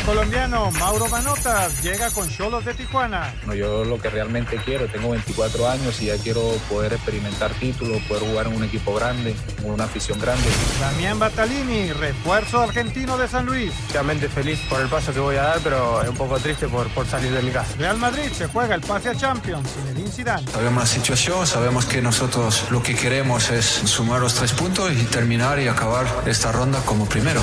El colombiano Mauro Manotas llega con Cholos de Tijuana. No, yo lo que realmente quiero, tengo 24 años y ya quiero poder experimentar títulos, poder jugar en un equipo grande, con una afición grande. Damián Batalini, refuerzo argentino de San Luis. Realmente feliz por el paso que voy a dar, pero es un poco triste por, por salir de mi casa. Real Madrid se juega el pase a Champions. Zinedine Zidane. Sabemos la situación, sabemos que nosotros lo que queremos es sumar los tres puntos y terminar y acabar esta ronda como primero.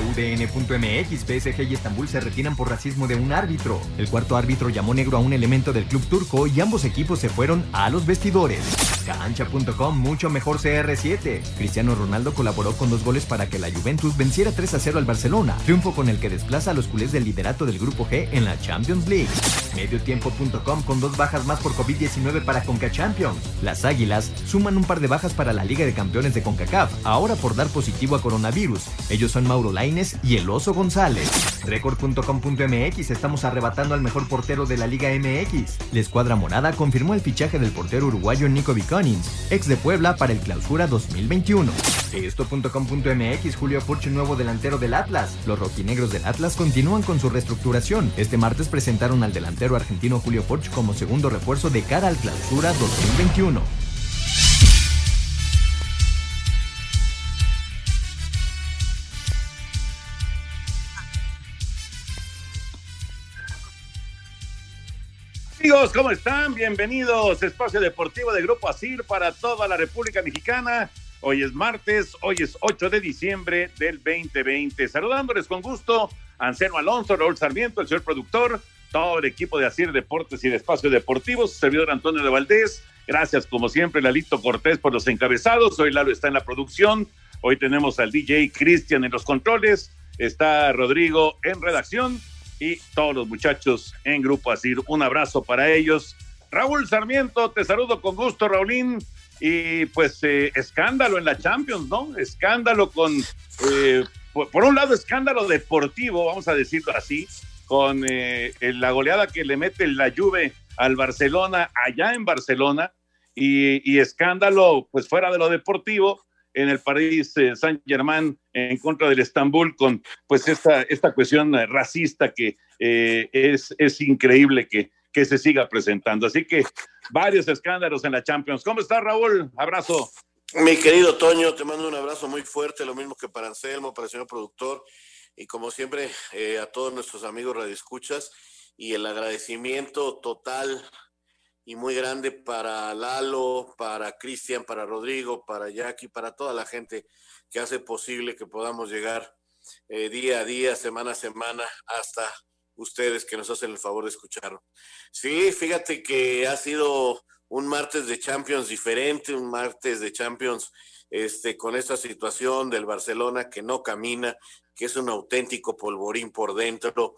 UDN.mx, PSG y Estambul se retiran por racismo de un árbitro. El cuarto árbitro llamó negro a un elemento del club turco y ambos equipos se fueron a los vestidores. Cancha.com, mucho mejor CR7. Cristiano Ronaldo colaboró con dos goles para que la Juventus venciera 3 a 0 al Barcelona, triunfo con el que desplaza a los culés del liderato del grupo G en la Champions League. Mediotiempo.com con dos bajas más por COVID-19 para Conca Champions. Las Águilas suman un par de bajas para la Liga de Campeones de CONCACAF, ahora por dar positivo a coronavirus. Ellos son Mauro Laines y el Oso González. Record.com.mx estamos arrebatando al mejor portero de la Liga MX. La escuadra morada confirmó el fichaje del portero uruguayo Nico Viconins, ex de Puebla para el clausura 2021. Esto.com.mx Julio Furch, nuevo delantero del Atlas. Los rojinegros del Atlas continúan con su reestructuración. Este martes presentaron al delantero argentino Julio Furch como segundo refuerzo de cara al clausura 2021. Amigos, ¿cómo están? Bienvenidos. Espacio Deportivo de Grupo Asir para toda la República Mexicana. Hoy es martes, hoy es 8 de diciembre del 2020. Saludándoles con gusto, Anselmo Alonso, Raúl Sarmiento, el señor productor, todo el equipo de Asir Deportes y de Espacio Deportivo, servidor Antonio de Valdés. Gracias, como siempre, Lalito Cortés por los encabezados. Hoy Lalo está en la producción. Hoy tenemos al DJ Cristian en los controles. Está Rodrigo en redacción y todos los muchachos en Grupo Asir. Un abrazo para ellos. Raúl Sarmiento, te saludo con gusto, Raulín. Y pues eh, escándalo en la Champions, ¿no? Escándalo con, eh, por, un lado, escándalo deportivo, vamos a decirlo así, con eh, la goleada que le mete la Juve al Barcelona allá en Barcelona y, escándalo pues fuera de lo deportivo en el París Saint Germain en contra del Estambul con pues esta, esta cuestión racista que es, es increíble que, que se siga presentando. Así que varios escándalos en la Champions. ¿Cómo está Raúl? Abrazo. Mi querido Toño, te mando un abrazo muy fuerte, lo mismo que para Anselmo, para el señor productor y como siempre eh, a todos nuestros amigos radioescuchas y el agradecimiento total y muy grande para Lalo, para Cristian, para Rodrigo, para Jackie, para toda la gente que hace posible que podamos llegar eh, día a día, semana a semana, hasta ustedes que nos hacen el favor de escucharlo. Sí, fíjate que ha sido un martes de Champions diferente, un martes de Champions este, con esta situación del Barcelona que no camina, que es un auténtico polvorín por dentro,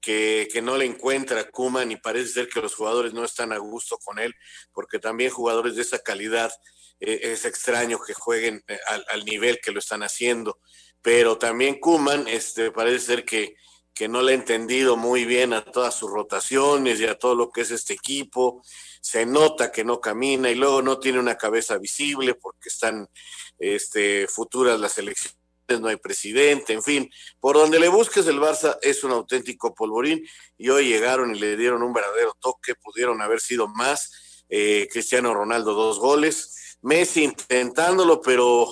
que, que, no le encuentra Kuman y parece ser que los jugadores no están a gusto con él, porque también jugadores de esa calidad eh, es extraño que jueguen eh, al, al, nivel que lo están haciendo. Pero también Kuman este, parece ser que, que no le ha entendido muy bien a todas sus rotaciones y a todo lo que es este equipo. Se nota que no camina y luego no tiene una cabeza visible porque están este, futuras las elecciones no hay presidente, en fin, por donde le busques el Barça es un auténtico polvorín y hoy llegaron y le dieron un verdadero toque, pudieron haber sido más, eh, Cristiano Ronaldo dos goles, Messi intentándolo, pero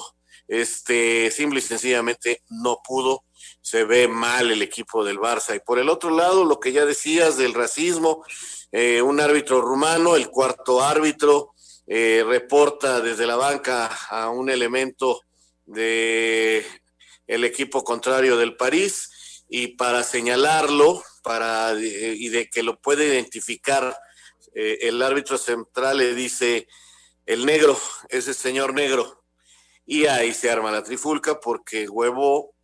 este simple y sencillamente no pudo, se ve mal el equipo del Barça. Y por el otro lado lo que ya decías del racismo, eh, un árbitro rumano, el cuarto árbitro, eh, reporta desde la banca a un elemento de el equipo contrario del París. Y para señalarlo para eh, y de que lo puede identificar el árbitro central le dice el negro ese señor negro y ahí se arma la trifulca porque huevo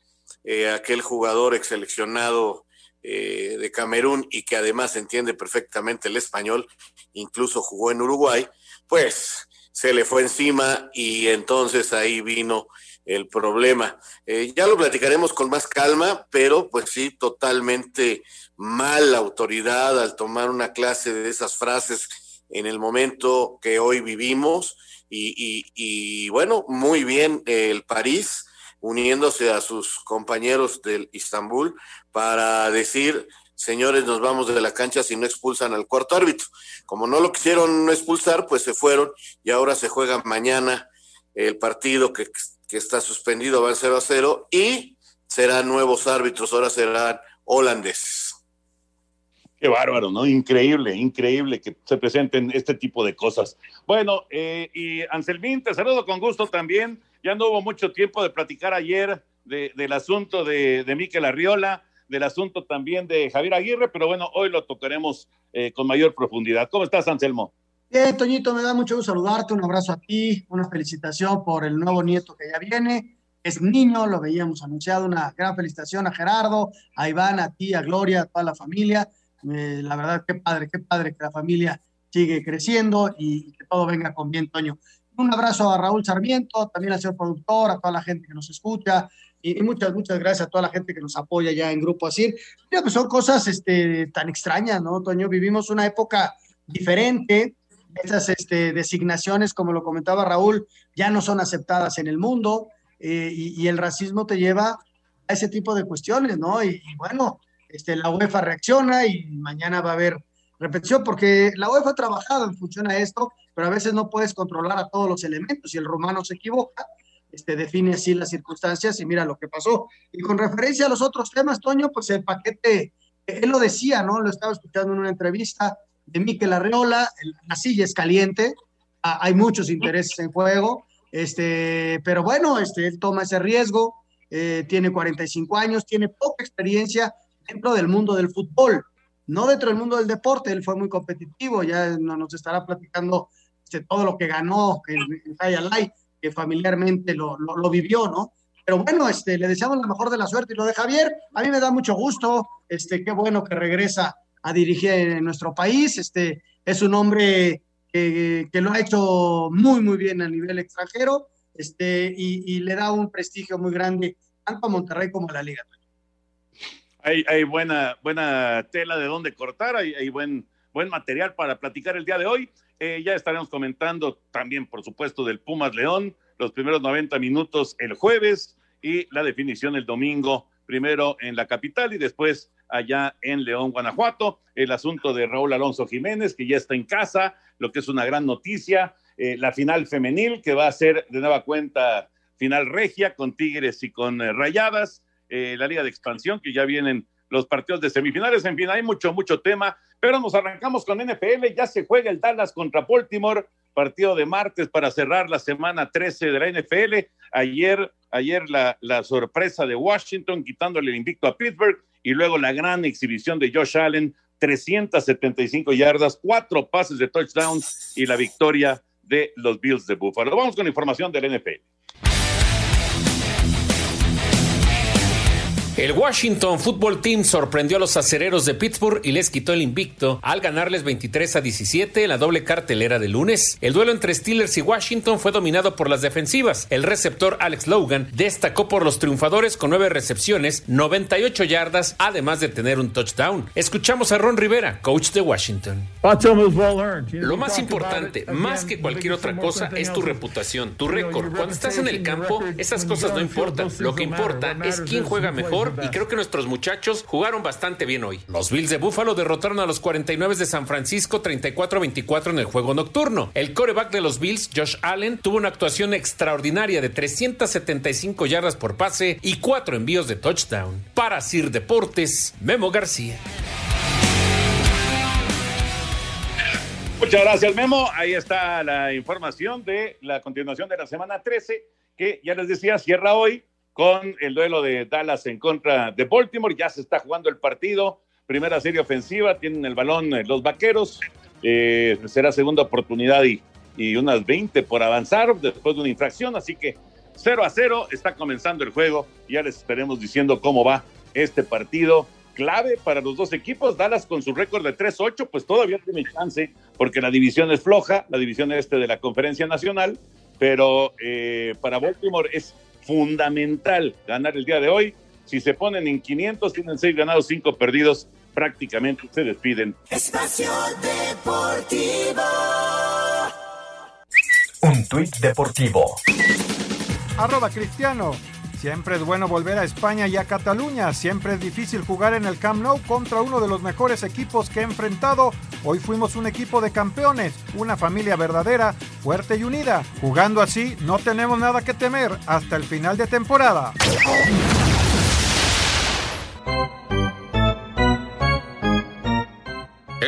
eh, aquel jugador ex seleccionado eh, de Camerún y que además entiende perfectamente el español incluso jugó en Uruguay pues se le fue encima y entonces ahí vino el problema. Eh, ya lo platicaremos con más calma, pero pues sí, totalmente mal la autoridad al tomar una clase de esas frases en el momento que hoy vivimos y, bueno, muy bien el París uniéndose a sus compañeros del Istambul para decir, señores, nos vamos de la cancha si no expulsan al cuarto árbitro. Como no lo quisieron expulsar, pues se fueron y ahora se juega mañana el partido que que está suspendido, va a 0 a 0 y serán nuevos árbitros, ahora serán holandeses. Qué bárbaro, ¿no? Increíble, increíble que se presenten este tipo de cosas. Bueno, eh, y Anselmín, te saludo con gusto también. Ya no hubo mucho tiempo de platicar ayer de, del asunto de, de Miquel Arriola, del asunto también de Javier Aguirre, pero bueno, hoy lo tocaremos eh, con mayor profundidad. ¿Cómo estás, Anselmo? Bien, Toñito, me da mucho gusto saludarte, un abrazo a ti, una felicitación por el nuevo nieto que ya viene. Es niño, lo veíamos anunciado, una gran felicitación a Gerardo, a Iván, a ti, a Gloria, a toda la familia. Eh, la verdad, qué padre, qué padre que la familia sigue creciendo y que todo venga con bien, Toño. Un abrazo a Raúl Sarmiento, también al señor productor, a toda la gente que nos escucha y, muchas, muchas gracias a toda la gente que nos apoya ya en Grupo Asir. Mira, pues son cosas este, tan extrañas, ¿no, Toño? Vivimos una época diferente, esas este, designaciones, como lo comentaba Raúl, ya no son aceptadas en el mundo eh, y, y, el racismo te lleva a ese tipo de cuestiones, ¿no? Y, y, bueno, este, la UEFA reacciona y mañana va a haber repetición porque la UEFA ha trabajado en función a esto, pero a veces no puedes controlar a todos los elementos y el romano se equivoca. Este, define así las circunstancias y mira lo que pasó. Y con referencia a los otros temas, Toño, pues el paquete, él lo decía, ¿no? Lo estaba escuchando en una entrevista, de Miquel Arreola, la silla es caliente, hay muchos intereses en juego, este, pero bueno, este, él toma ese riesgo, eh, tiene 45 años, tiene poca experiencia dentro del mundo del fútbol, no dentro del mundo del deporte, él fue muy competitivo, ya nos estará platicando este, todo lo que ganó en, en High que familiarmente lo, lo, vivió, ¿no? Pero bueno, este, le deseamos la mejor de la suerte y lo de Javier, a mí me da mucho gusto, este, qué bueno que regresa a dirigir en nuestro país. Este es un hombre que, que, lo ha hecho muy, muy bien a nivel extranjero este, y, y, le da un prestigio muy grande tanto a Monterrey como a la Liga. Hay, buena, buena tela de dónde cortar, hay, hay buen, buen material para platicar el día de hoy. Eh, ya estaremos comentando también, por supuesto, del Pumas León, los primeros 90 minutos el jueves y la definición el domingo, primero en la capital y después allá en León, Guanajuato. El asunto de Raúl Alonso Jiménez, que ya está en casa, lo que es una gran noticia. Eh, la final femenil, que va a ser de nueva cuenta final regia con Tigres y con eh, Rayadas. Eh, la Liga de Expansión, que ya vienen los partidos de semifinales. En fin, hay mucho, mucho tema, pero nos arrancamos con NFL. Ya se juega el Dallas contra Baltimore, partido de martes para cerrar la semana 13 de la NFL. Ayer, ayer la, la sorpresa de Washington quitándole el invicto a Pittsburgh y luego la gran exhibición de Josh Allen, 375 yardas, cuatro pases de touchdown y la victoria de los Bills de Buffalo. Vamos con información del NFL. El Washington Football Team sorprendió a los acereros de Pittsburgh y les quitó el invicto al ganarles 23 a 17 en la doble cartelera de lunes. El duelo entre Steelers y Washington fue dominado por las defensivas. El receptor Alex Logan destacó por los triunfadores con nueve recepciones, 98 yardas, además de tener un touchdown. Escuchamos a Ron Rivera, coach de Washington. Lo más importante, más que cualquier otra cosa, es tu reputación, tu récord. Cuando estás en el campo, esas cosas no importan. Lo que importa es quién juega mejor y creo que nuestros muchachos jugaron bastante bien hoy. Los Bills de Buffalo derrotaron a los 49 de San Francisco 34-24 en el juego nocturno. El coreback de los Bills, Josh Allen, tuvo una actuación extraordinaria de 375 yardas por pase y cuatro envíos de touchdown. Para Sir Deportes, Memo García. Muchas gracias, Memo. Ahí está la información de la continuación de la semana 13, que ya les decía, cierra hoy con el duelo de Dallas en contra de Baltimore. Ya se está jugando el partido. Primera serie ofensiva, tienen el balón eh, los vaqueros. Eh, será segunda oportunidad y, y unas 20 por avanzar después de una infracción. Así que 0 a 0 está comenzando el juego. Ya les estaremos diciendo cómo va este partido clave para los dos equipos. Dallas con su récord de 3-8, pues todavía tiene chance, porque la división es floja, la división este de la Conferencia Nacional, pero eh, para Baltimore es fundamental ganar el día de hoy. Si se ponen en 500, tienen 6 ganados, 5 perdidos, prácticamente se despiden. Espacio Deportivo. Un tuit deportivo. Arroba Cristiano. Siempre es bueno volver a España y a Cataluña. Siempre es difícil jugar en el Camp Nou contra uno de los mejores equipos que he enfrentado. Hoy fuimos un equipo de campeones, una familia verdadera, fuerte y unida. Jugando así, no tenemos nada que temer hasta el final de temporada.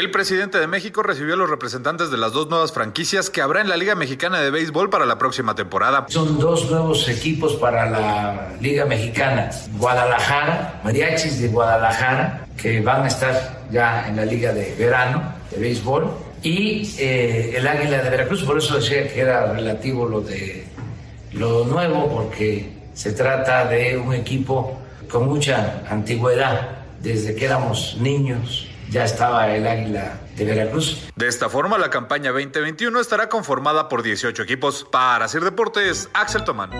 El presidente de México recibió a los representantes de las dos nuevas franquicias que habrá en la Liga Mexicana de Béisbol para la próxima temporada. Son dos nuevos equipos para la Liga Mexicana. Guadalajara, Mariachis de Guadalajara, que van a estar ya en la Liga de Verano de Béisbol. Y eh, el Águila de Veracruz, por eso decía que era relativo lo de lo nuevo, porque se trata de un equipo con mucha antigüedad, desde que éramos niños ya estaba el Águila de Veracruz. De esta forma, la campaña 2021 estará conformada por 18 equipos. Para hacer deportes, Axel Tomán.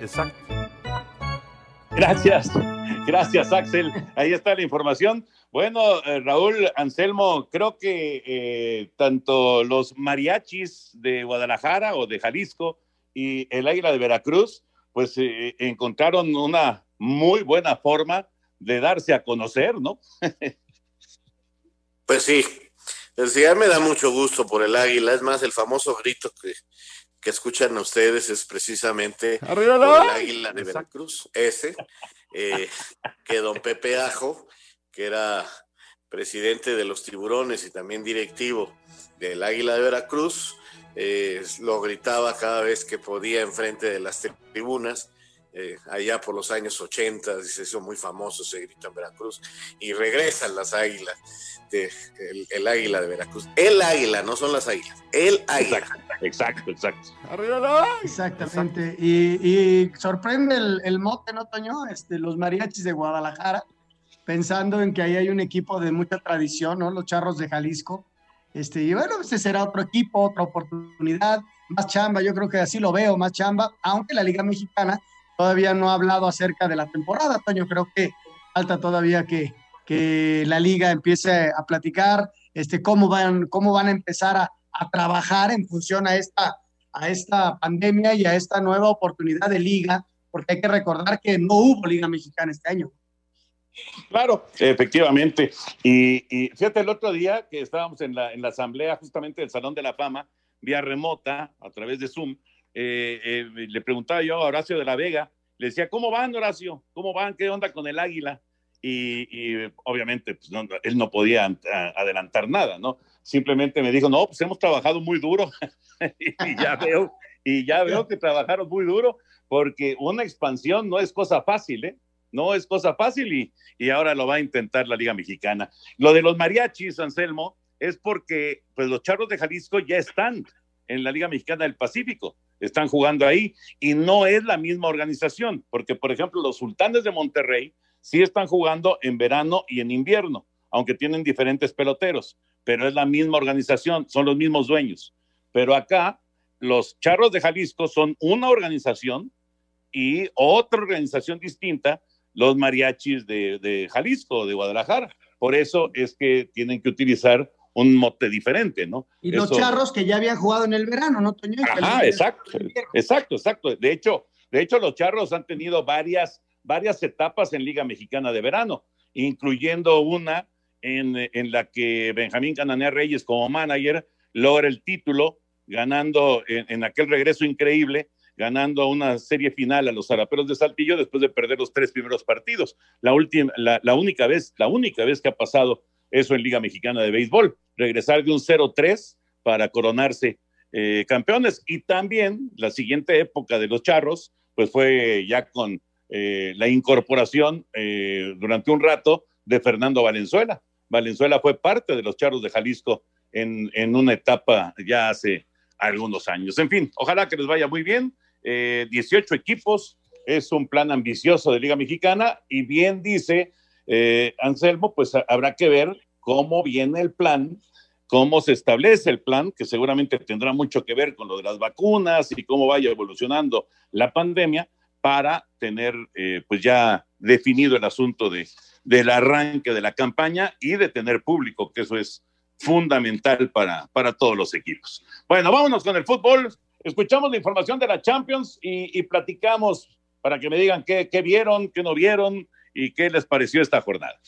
Exacto. Gracias, gracias Axel. Ahí está la información. Bueno, eh, Raúl Anselmo, creo que eh, tanto los mariachis de Guadalajara o de Jalisco y el Águila de Veracruz, pues eh, encontraron una muy buena forma de darse a conocer, ¿no? pues sí, ya me da mucho gusto por el águila, es más, el famoso grito que, que escuchan ustedes es precisamente por el águila de Veracruz, ese, eh, que don Pepe Ajo, que era presidente de los tiburones y también directivo del águila de Veracruz, eh, lo gritaba cada vez que podía enfrente de las tribunas eh, allá por los años 80, se hizo muy famoso ese grito en Veracruz, y regresan las águilas, de, el, águila de Veracruz. El águila, no son las águilas, el águila. Exacto, exacto. Exactamente. Y, sorprende el, mote, ¿no, Toño? Este, los mariachis de Guadalajara, pensando en que ahí hay un equipo de mucha tradición, ¿no? Los charros de Jalisco. Este, y bueno, ese será otro equipo, otra oportunidad, más chamba, yo creo que así lo veo, más chamba, aunque la Liga Mexicana todavía no ha hablado acerca de la temporada, Toño. Creo que falta todavía que, que la liga empiece a platicar este, cómo, van, cómo van a empezar a, a, trabajar en función a esta, a esta pandemia y a esta nueva oportunidad de liga, porque hay que recordar que no hubo liga mexicana este año. Claro, efectivamente. Y, y, fíjate, el otro día que estábamos en la, en la asamblea justamente del Salón de la Fama, vía remota, a través de Zoom, eh, eh, le preguntaba yo a Horacio de la Vega, le decía, ¿cómo van, Horacio? ¿Cómo van? ¿Qué onda con el águila? Y, obviamente pues, él no podía adelantar nada, ¿no? Simplemente me dijo, no, pues hemos trabajado muy duro y, ya veo, y ya veo que trabajaron muy duro porque una expansión no es cosa fácil, ¿eh? No es cosa fácil y, y ahora lo va a intentar la Liga Mexicana. Lo de los mariachis, Anselmo, es porque pues los charros de Jalisco ya están en la Liga Mexicana del Pacífico están jugando ahí y no es la misma organización, porque por ejemplo los sultanes de Monterrey sí están jugando en verano y en invierno, aunque tienen diferentes peloteros, pero es la misma organización, son los mismos dueños. Pero acá los charros de Jalisco son una organización y otra organización distinta, los mariachis de, Jalisco, de Guadalajara. Por eso es que tienen que utilizar un mote diferente, ¿no? Y los charros que ya habían jugado en el verano, ¿no, Toño? Ajá, exacto, exacto, exacto. De hecho, de hecho, los charros han tenido varias, varias etapas en Liga Mexicana de Verano, incluyendo una en, en la que Benjamín Cananea Reyes como manager logra el título, ganando en aquel regreso increíble ganando una serie final a los Zaraperos de Saltillo después de perder los tres primeros partidos. La, última, la, única vez, la única vez que ha pasado eso en Liga Mexicana de Béisbol, regresar de un 0-3 para coronarse eh, campeones. Y también la siguiente época de los Charros, pues fue ya con eh, la incorporación eh, durante un rato de Fernando Valenzuela. Valenzuela fue parte de los Charros de Jalisco en, en una etapa ya hace algunos años. En fin, ojalá que les vaya muy bien. 18 eh, equipos, es un plan ambicioso de Liga Mexicana y bien dice eh, Anselmo, pues habrá que ver cómo viene el plan, cómo se establece el plan, que seguramente tendrá mucho que ver con lo de las vacunas y cómo vaya evolucionando la pandemia para tener eh, pues ya definido el asunto de, del arranque de la campaña y de tener público, que eso es fundamental para, para todos los equipos. Bueno, vámonos con el fútbol escuchamos la información de la Champions y, platicamos para que me digan qué, qué vieron, qué no vieron y qué les pareció esta jornada.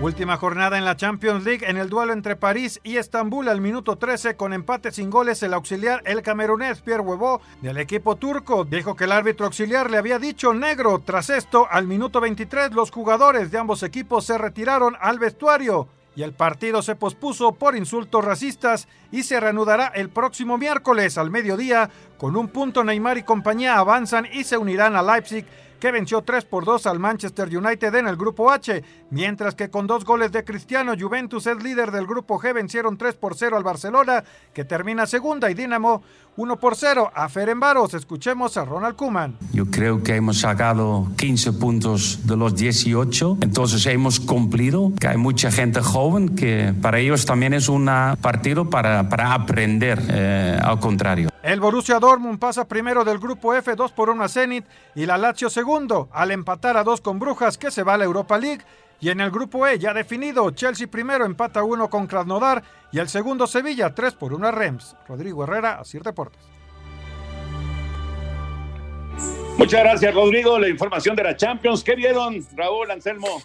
Última jornada en la Champions League en el duelo entre París y Estambul al minuto 13 con empate sin goles el auxiliar el camerunés Pierre Huevo del equipo turco dijo que el árbitro auxiliar le había dicho negro. Tras esto, al minuto 23 los jugadores de ambos equipos se retiraron al vestuario y el partido se pospuso por insultos racistas y se reanudará el próximo miércoles al mediodía. Con un punto Neymar y compañía avanzan y se unirán a Leipzig que venció 3 por 2 al Manchester United en el grupo H, mientras que con dos goles de Cristiano, Juventus es líder del grupo G, vencieron 3 por 0 al Barcelona, que termina segunda, y Dinamo 1 por 0 a Ferenbaros. Escuchemos a Ronald Kuman. Yo creo que hemos sacado 15 puntos de los 18, entonces hemos cumplido, que hay mucha gente joven que para ellos también es un partido para, para aprender, eh, al contrario. El Borussia Dortmund pasa primero del grupo F 2 por 1 a Zenit y la Lazio segundo al empatar a 2 con Brujas que se va a la Europa League. Y en el grupo E ya definido, Chelsea primero empata 1 con Krasnodar y el segundo Sevilla 3 por 1 a Rems. Rodrigo Herrera, Asir Deportes. Muchas gracias, Rodrigo. La información de la Champions. ¿Qué vieron, Raúl Anselmo?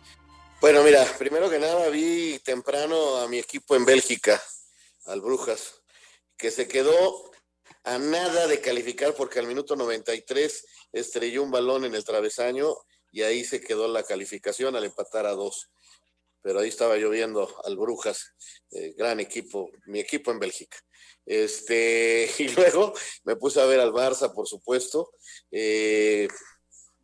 Bueno, mira, primero que nada vi temprano a mi equipo en Bélgica, al Brujas, que se quedó a nada de calificar porque al minuto 93 estrelló un balón en el travesaño y ahí se quedó la calificación al empatar a dos. Pero ahí estaba lloviendo al Brujas, eh, gran equipo, mi equipo en Bélgica. Este, y luego me puse a ver al Barça, por supuesto, eh,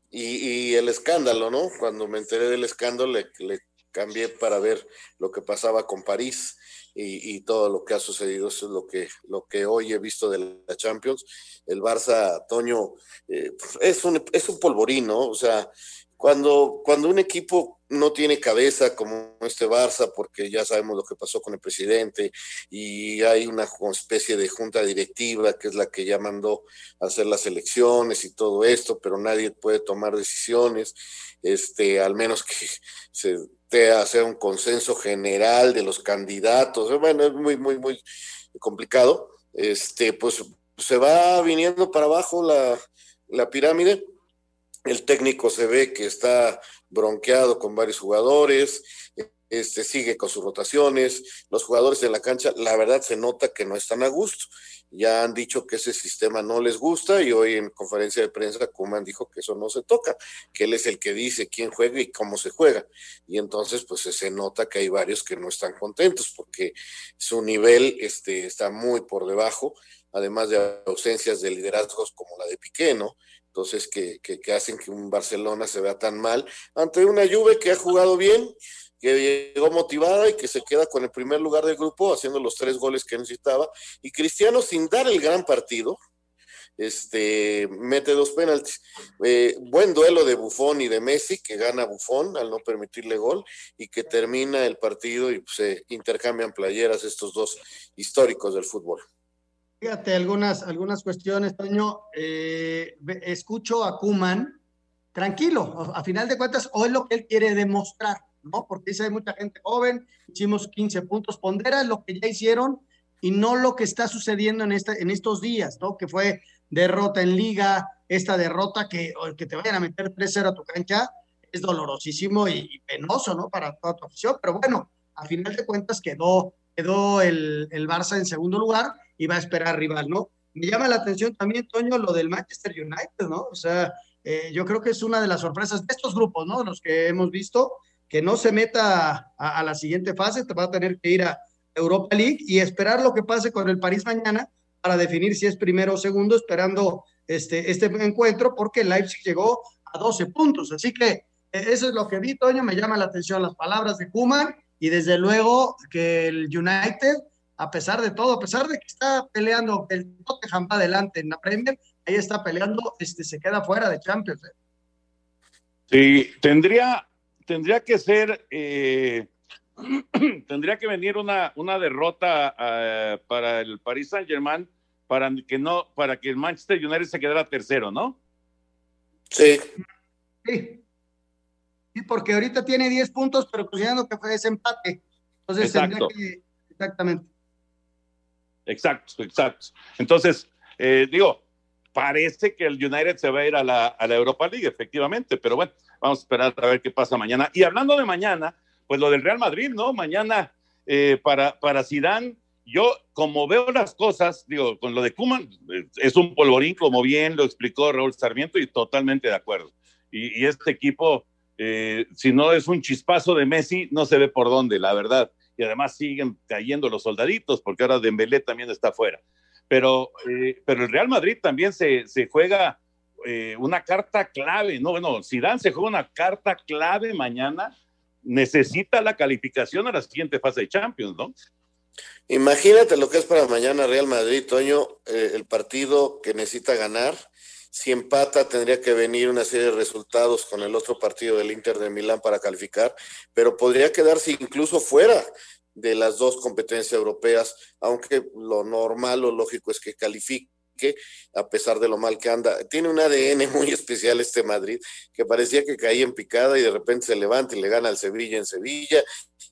y, el escándalo, ¿no? Cuando me enteré del escándalo, le cambié para ver lo que pasaba con París y, todo lo que ha sucedido. Eso es lo que, lo que hoy he visto de la Champions. El Barça, Toño, eh, es, un, es un polvorín, ¿no? O sea, cuando, cuando un equipo no tiene cabeza como este Barça, porque ya sabemos lo que pasó con el presidente y hay una especie de junta directiva que es la que ya mandó a hacer las elecciones y todo esto, pero nadie puede tomar decisiones, este, al menos que se hacer un consenso general de los candidatos. Bueno, es muy, muy, muy complicado. Este, pues se va viniendo para abajo la, la pirámide. El técnico se ve que está bronqueado con varios jugadores, este, sigue con sus rotaciones. Los jugadores en la cancha, la verdad se nota que no están a gusto ya han dicho que ese sistema no les gusta y hoy en conferencia de prensa Kuman dijo que eso no se toca, que él es el que dice quién juega y cómo se juega. Y entonces pues se nota que hay varios que no están contentos porque su nivel este, está muy por debajo, además de ausencias de liderazgos como la de Piqué, ¿no? Entonces que, que, que hacen que un Barcelona se vea tan mal ante una Juve que ha jugado bien, que llegó motivada y que se queda con el primer lugar del grupo haciendo los tres goles que necesitaba. Y Cristiano sin dar el gran partido, este, mete dos penaltis. Eh, buen duelo de Bufón y de Messi, que gana Bufón al no permitirle gol y que termina el partido y se intercambian playeras estos dos históricos del fútbol. Fíjate, algunas, algunas cuestiones, Toño. Eh, escucho a Kuman tranquilo, a final de cuentas, o es lo que él quiere demostrar, ¿no? Porque dice, hay mucha gente joven, hicimos 15 puntos, pondera lo que ya hicieron y no lo que está sucediendo en, esta, en estos días, ¿no? Que fue derrota en liga, esta derrota que, que te vayan a meter 3-0 a tu cancha, es dolorosísimo y, penoso, ¿no? Para toda tu afición, pero bueno, a final de cuentas quedó, quedó el, el Barça en segundo lugar y va a esperar rival, ¿no? Me llama la atención también, Toño, lo del Manchester United, ¿no? O sea, eh, yo creo que es una de las sorpresas de estos grupos, ¿no? Los que hemos visto, que no se meta a, la siguiente fase, te va a tener que ir a Europa League y esperar lo que pase con el París mañana para definir si es primero o segundo, esperando este, este encuentro, porque Leipzig llegó a 12 puntos. Así que eh, eso es lo que vi, Toño, me llama la atención las palabras de Kuman y desde luego que el United, a pesar de todo, a pesar de que está peleando, el Tottenham va adelante en la Premier, ahí está peleando, este, se queda fuera de Champions. ¿eh? Sí, tendría, tendría que ser, eh, tendría que venir una, una derrota uh, para el Paris Saint Germain para que no, para que el Manchester United se quedara tercero, ¿no? Sí. Sí. Sí, porque ahorita tiene 10 puntos, pero considerando que fue ese empate. Entonces Exacto. tendría que. Exactamente. Exacto, exacto. Entonces, eh, digo, parece que el United se va a ir a la, a la, Europa League, efectivamente, pero bueno, vamos a esperar a ver qué pasa mañana. Y hablando de mañana, pues lo del Real Madrid, ¿no? Mañana eh, para, para Zidane, yo como veo las cosas, digo, con lo de Kuman, es un polvorín, como bien lo explicó Raúl Sarmiento, y totalmente de acuerdo. Y, y este equipo, eh, si no es un chispazo de Messi, no se ve por dónde, la verdad. Y además siguen cayendo los soldaditos, porque ahora Dembélé también está fuera pero, eh, pero el Real Madrid también se juega eh, una carta clave, no, bueno, Zidane se juega una carta clave mañana, necesita la calificación a la siguiente fase de Champions, ¿no? Imagínate lo que es para mañana Real Madrid, Toño, eh, el partido que necesita ganar. Si empata, tendría que venir una serie de resultados con el otro partido del Inter de Milán para calificar, pero podría quedarse incluso fuera de las dos competencias europeas, aunque lo normal o lógico es que califique a pesar de lo mal que anda. Tiene un ADN muy especial este Madrid, que parecía que caía en picada y de repente se levanta y le gana al Sevilla en Sevilla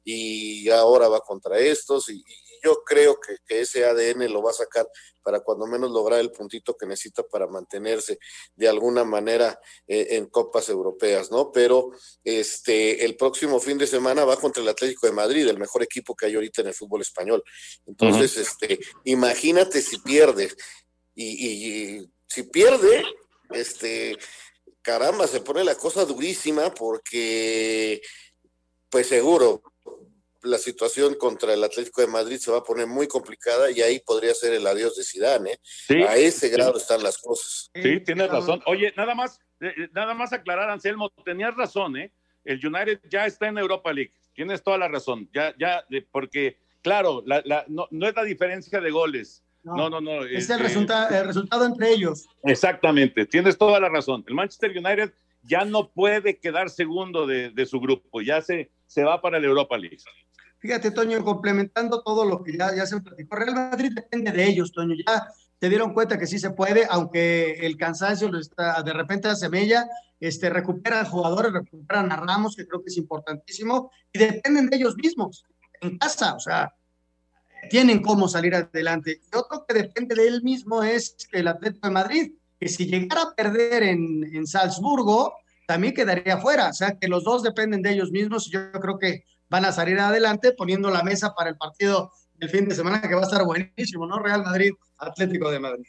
y ahora va contra estos y, y yo creo que, que, ese ADN lo va a sacar para cuando menos lograr el puntito que necesita para mantenerse de alguna manera eh, en copas europeas, ¿no? Pero este el próximo fin de semana va contra el Atlético de Madrid, el mejor equipo que hay ahorita en el fútbol español. Entonces, uh -huh. este, imagínate si pierde y, y, y si pierde, este, caramba, se pone la cosa durísima porque, pues seguro, la situación contra el Atlético de Madrid se va a poner muy complicada y ahí podría ser el adiós de Zidane. ¿eh? Sí, a ese grado sí. están las cosas. Sí, tienes razón. Oye, nada más, eh, nada más aclarar, Anselmo, tenías razón, ¿eh? El United ya está en Europa League. Tienes toda la razón. Ya, ya, porque, claro, la, la, no, no, es la diferencia de goles. No, no, no. es, el, resulta, el resultado entre ellos. Exactamente, tienes toda la razón. El Manchester United ya no puede quedar segundo de, de su grupo, ya se, se va para la Europa League. Fíjate, Toño, complementando todo lo que ya, ya se platicó, Real Madrid depende de ellos, Toño. Ya te dieron cuenta que sí se puede, aunque el cansancio está, de repente se mella, este, recuperan jugadores, recuperan a Ramos, que creo que es importantísimo, y dependen de ellos mismos, en casa, o sea, tienen cómo salir adelante. Y otro que depende de él mismo es el Atlético de Madrid, que si llegara a perder en, en Salzburgo, también quedaría fuera, o sea, que los dos dependen de ellos mismos, y yo creo que van a salir adelante poniendo la mesa para el partido del fin de semana que va a estar buenísimo, ¿no? Real Madrid, Atlético de Madrid.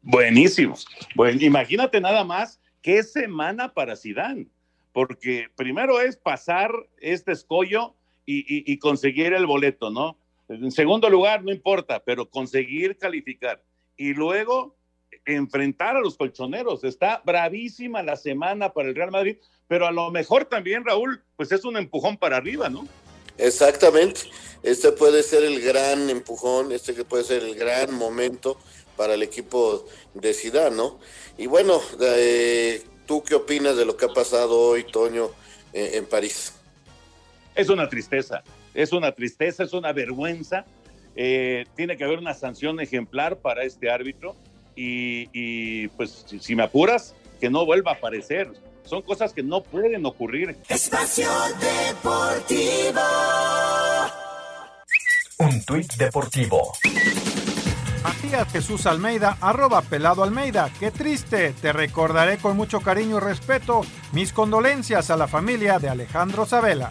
Buenísimo. Bueno, imagínate nada más qué semana para Sidán, porque primero es pasar este escollo y, conseguir el boleto, ¿no? En segundo lugar, no importa, pero conseguir calificar. Y luego enfrentar a los colchoneros. Está bravísima la semana para el Real Madrid, pero a lo mejor también, Raúl, pues es un empujón para arriba, ¿no? Exactamente. Este puede ser el gran empujón, este que puede ser el gran momento para el equipo de Ciudad, ¿no? Y bueno, eh, ¿tú qué opinas de lo que ha pasado hoy, Toño, eh, en París? Es una tristeza, es una tristeza, es una vergüenza. Eh, tiene que haber una sanción ejemplar para este árbitro y, y pues si me apuras, que no vuelva a aparecer. Son cosas que no pueden ocurrir. Espacio Deportivo. Un tuit deportivo. Matías Jesús Almeida, arroba pelado Almeida. Qué triste, te recordaré con mucho cariño y respeto. Mis condolencias a la familia de Alejandro Sabela.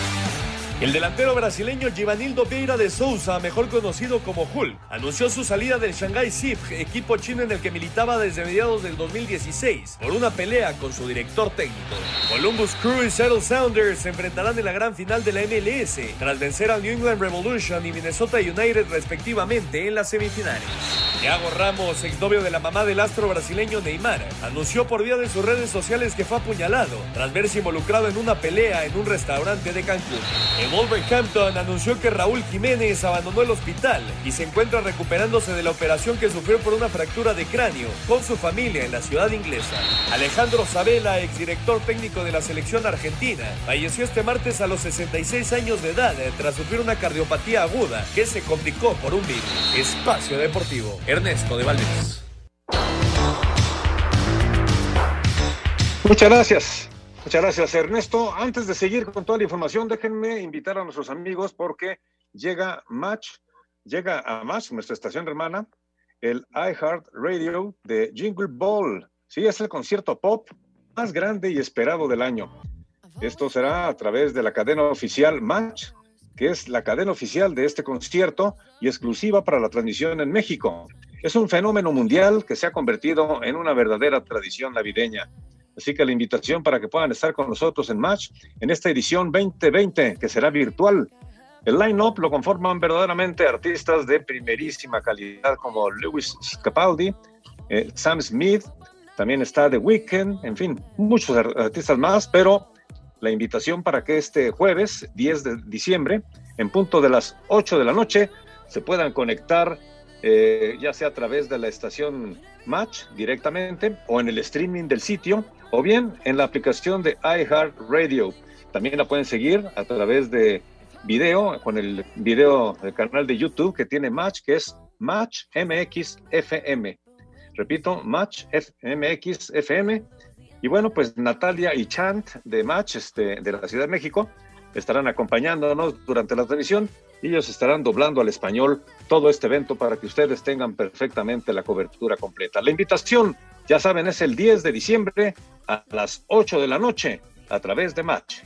El delantero brasileño Givanildo Vieira de Souza, mejor conocido como Hulk, anunció su salida del Shanghai SIF, equipo chino en el que militaba desde mediados del 2016, por una pelea con su director técnico. Columbus Crew y Seattle Sounders se enfrentarán en la gran final de la MLS, tras vencer al New England Revolution y Minnesota United respectivamente en las semifinales. Thiago Ramos, exnovio de la mamá del astro brasileño Neymar, anunció por vía de sus redes sociales que fue apuñalado tras verse involucrado en una pelea en un restaurante de Cancún. Wolverhampton anunció que Raúl Jiménez abandonó el hospital y se encuentra recuperándose de la operación que sufrió por una fractura de cráneo con su familia en la ciudad inglesa. Alejandro Sabela, exdirector técnico de la selección argentina, falleció este martes a los 66 años de edad tras sufrir una cardiopatía aguda que se complicó por un virus. Espacio Deportivo. Ernesto de Valdés. Muchas gracias. Muchas gracias, Ernesto. Antes de seguir con toda la información, déjenme invitar a nuestros amigos porque llega Match, llega a Match, nuestra estación hermana, el iHeart Radio de Jingle Ball. Sí, es el concierto pop más grande y esperado del año. Esto será a través de la cadena oficial Match, que es la cadena oficial de este concierto y exclusiva para la transmisión en México. Es un fenómeno mundial que se ha convertido en una verdadera tradición navideña. Así que la invitación para que puedan estar con nosotros en Match en esta edición 2020, que será virtual. El line-up lo conforman verdaderamente artistas de primerísima calidad como Lewis Capaldi, eh, Sam Smith, también está The Weeknd, en fin, muchos artistas más, pero la invitación para que este jueves 10 de diciembre, en punto de las 8 de la noche, se puedan conectar eh, ya sea a través de la estación Match directamente o en el streaming del sitio o bien en la aplicación de iHeartRadio. También la pueden seguir a través de video, con el video del canal de YouTube que tiene Match, que es Match MX FM. Repito, Match MX FM. Y bueno, pues Natalia y Chant de Match este, de la Ciudad de México estarán acompañándonos durante la transmisión ellos estarán doblando al español todo este evento para que ustedes tengan perfectamente la cobertura completa. La invitación, ya saben, es el 10 de diciembre a las 8 de la noche a través de Match.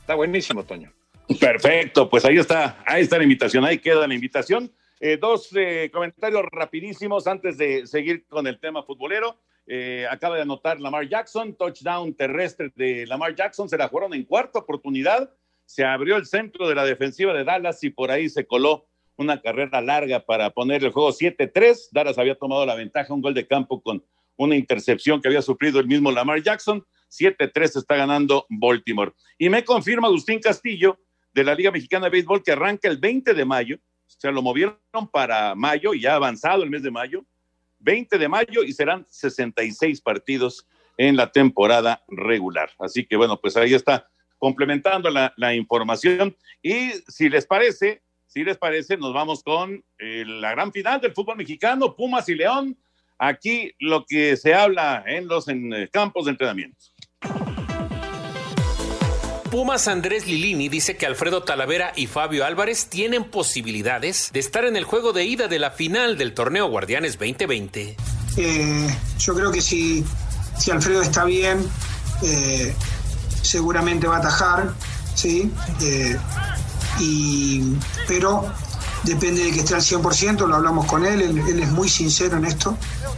Está buenísimo, Toño. Perfecto, pues ahí está, ahí está la invitación, ahí queda la invitación. Eh, dos eh, comentarios rapidísimos antes de seguir con el tema futbolero. Eh, acaba de anotar Lamar Jackson, touchdown terrestre de Lamar Jackson, se la jugaron en cuarta oportunidad se abrió el centro de la defensiva de Dallas y por ahí se coló una carrera larga para poner el juego 7-3. Dallas había tomado la ventaja, un gol de campo con una intercepción que había sufrido el mismo Lamar Jackson. 7-3 está ganando Baltimore. Y me confirma Agustín Castillo de la Liga Mexicana de Béisbol que arranca el 20 de mayo. O sea, lo movieron para mayo y ya ha avanzado el mes de mayo. 20 de mayo y serán 66 partidos en la temporada regular. Así que bueno, pues ahí está complementando la, información. Y si les parece, si les parece, nos vamos con eh, la gran final del fútbol mexicano, Pumas y León. Aquí lo que se habla en los en, eh, campos de entrenamiento. Pumas Andrés Lilini dice que Alfredo Talavera y Fabio Álvarez tienen posibilidades de estar en el juego de ida de la final del torneo Guardianes 2020. Eh, yo creo que si, si Alfredo está bien, eh, seguramente va a atajar, ¿sí? Eh, y, pero depende de que esté al 100%, lo hablamos con él, él, es muy sincero en esto.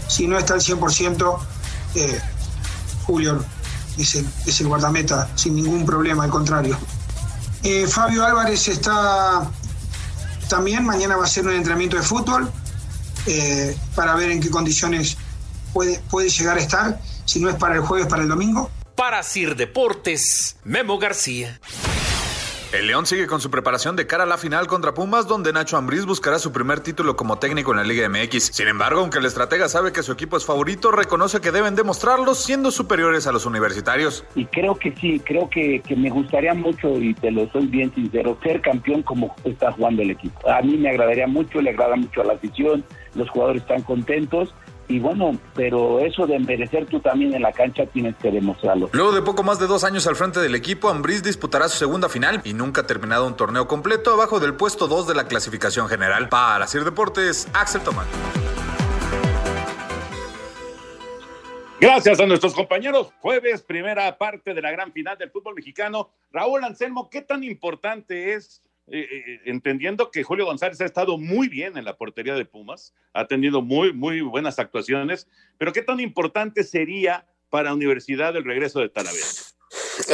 Si no está al 100%, eh, Julio es el, es el guardameta, sin ningún problema, al contrario. Eh, Fabio Álvarez está también, mañana va a ser un entrenamiento de fútbol eh, para ver en qué condiciones puede, puede llegar a estar, si no es para el jueves, para el domingo. Para Sir Deportes, Memo García. El León sigue con su preparación de cara a la final contra Pumas, donde Nacho Ambriz buscará su primer título como técnico en la Liga MX. Sin embargo, aunque el estratega sabe que su equipo es favorito, reconoce que deben demostrarlo siendo superiores a los universitarios. Y creo que sí, creo que, que me gustaría mucho, y te lo soy bien sincero, ser campeón como está jugando el equipo. A mí me agradaría mucho, le agrada mucho a la afición, los jugadores están contentos y bueno, pero eso de merecer tú también en la cancha tienes que demostrarlo. Luego de poco más de dos años al frente del equipo, Ambriz disputará su segunda final y nunca ha terminado un torneo completo abajo del puesto 2 de la clasificación general. Para Sir Deportes, Axel Tomás. Gracias a nuestros compañeros. Jueves, primera parte de la gran final del fútbol mexicano. Raúl Anselmo, ¿qué tan importante es eh, eh, entendiendo que Julio González ha estado muy bien en la portería de Pumas, ha tenido muy, muy buenas actuaciones, pero ¿qué tan importante sería para Universidad el regreso de Talavera?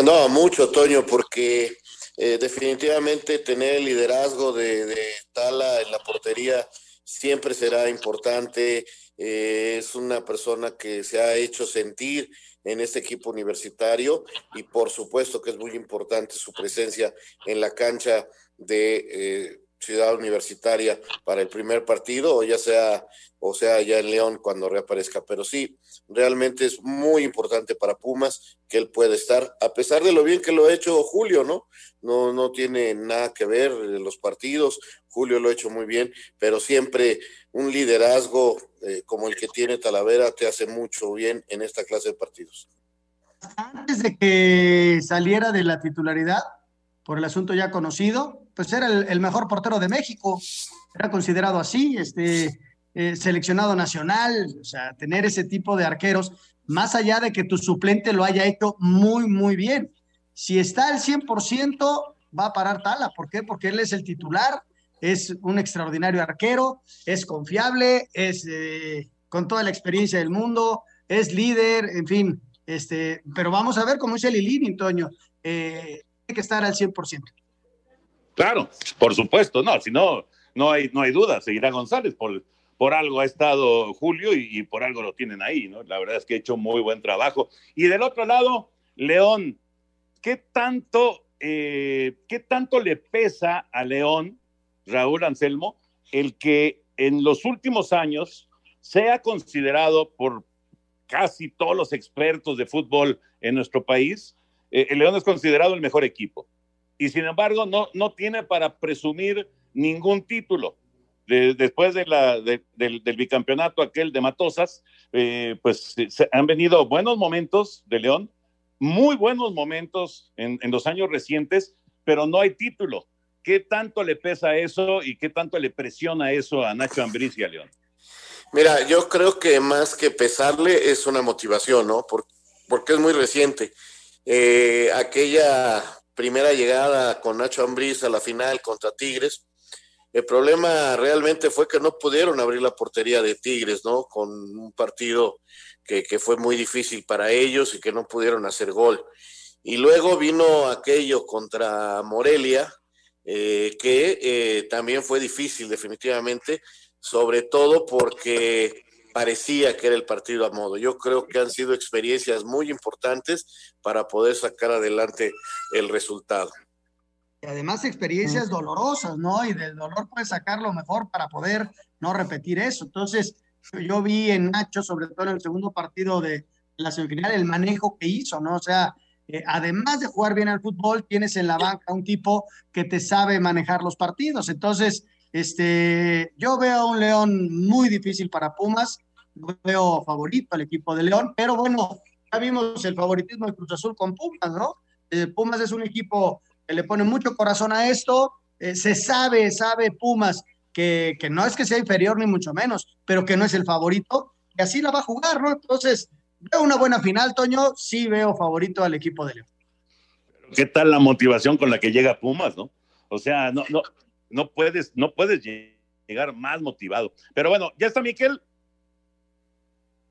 No, mucho, Toño, porque eh, definitivamente tener el liderazgo de, de, Tala en la portería siempre será importante. es una persona que se ha hecho sentir en este equipo universitario y por supuesto que es muy importante su presencia en la cancha de eh, Ciudad Universitaria para el primer partido, o ya sea, o sea, ya en León cuando reaparezca. Pero sí, realmente es muy importante para Pumas que él pueda estar, a pesar de lo bien que lo ha hecho Julio, ¿no? No, no tiene nada que ver los partidos. Julio lo ha hecho muy bien, pero siempre un liderazgo eh, como el que tiene Talavera te hace mucho bien en esta clase de partidos. Antes de que saliera de la titularidad, por el asunto ya conocido, pues era el, mejor portero de México, era considerado así, este, eh, seleccionado nacional, o sea, tener ese tipo de arqueros, más allá de que tu suplente lo haya hecho muy, muy bien. Si está al 100%, va a parar Tala. ¿Por qué? Porque él es el titular, es un extraordinario arquero, es confiable, es eh, con toda la experiencia del mundo, es líder, en fin. Este, pero vamos a ver cómo es el Lilini, Toño. Eh, que estar al 100%. Claro, por supuesto, no, si no, no hay, no hay duda, seguirá González, por, por algo ha estado Julio y, por algo lo tienen ahí, ¿no? La verdad es que ha hecho muy buen trabajo. Y del otro lado, León, ¿qué tanto, eh, ¿qué tanto le pesa a León, Raúl Anselmo, el que en los últimos años sea considerado por casi todos los expertos de fútbol en nuestro país eh, el León es considerado el mejor equipo. Y sin embargo, no, no tiene para presumir ningún título. después de la, del, bicampeonato aquel de Matosas, eh, pues se, han venido buenos momentos de León, muy buenos momentos en, en los años recientes, pero no hay título. ¿Qué tanto le pesa eso y qué tanto le presiona eso a Nacho Ambriz y a León? Mira, yo creo que más que pesarle es una motivación, ¿no? porque es muy reciente. Eh, aquella primera llegada con Nacho Ambriz a la final contra Tigres, el problema realmente fue que no pudieron abrir la portería de Tigres, ¿no? Con un partido que, fue muy difícil para ellos y que no pudieron hacer gol. Y luego vino aquello contra Morelia, eh, que eh, también fue difícil definitivamente, sobre todo porque parecía que era el partido a modo. Yo creo que han sido experiencias muy importantes para poder sacar adelante el resultado. Y además experiencias dolorosas, ¿no? Y del dolor puedes sacar lo mejor para poder no repetir eso. Entonces, yo vi en Nacho, sobre todo en el segundo partido de la semifinal, el manejo que hizo, ¿no? O sea, eh, además de jugar bien al fútbol, tienes en la banca un tipo que te sabe manejar los partidos. Entonces, este, yo veo un León muy difícil para Pumas veo favorito al equipo de León, pero bueno, ya vimos el favoritismo de Cruz Azul con Pumas, ¿no? Eh, Pumas es un equipo que le pone mucho corazón a esto, eh, se sabe, sabe Pumas que, que, no es que sea inferior ni mucho menos, pero que no es el favorito, y así la va a jugar, ¿no? Entonces, veo una buena final, Toño, sí veo favorito al equipo de León. ¿Qué tal la motivación con la que llega Pumas, no? O sea, no, no, no puedes, no puedes llegar más motivado. Pero bueno, ya está Miquel,